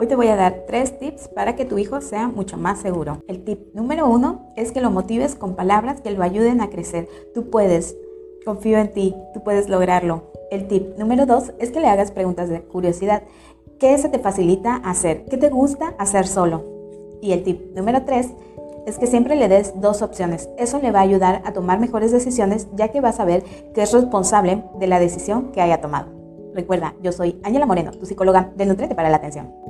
Hoy te voy a dar tres tips para que tu hijo sea mucho más seguro. El tip número uno es que lo motives con palabras que lo ayuden a crecer. Tú puedes, confío en ti, tú puedes lograrlo. El tip número dos es que le hagas preguntas de curiosidad. ¿Qué se te facilita hacer? ¿Qué te gusta hacer solo? Y el tip número tres es que siempre le des dos opciones. Eso le va a ayudar a tomar mejores decisiones ya que va a saber que es responsable de la decisión que haya tomado. Recuerda, yo soy Ángela Moreno, tu psicóloga del Nutrete para la Atención.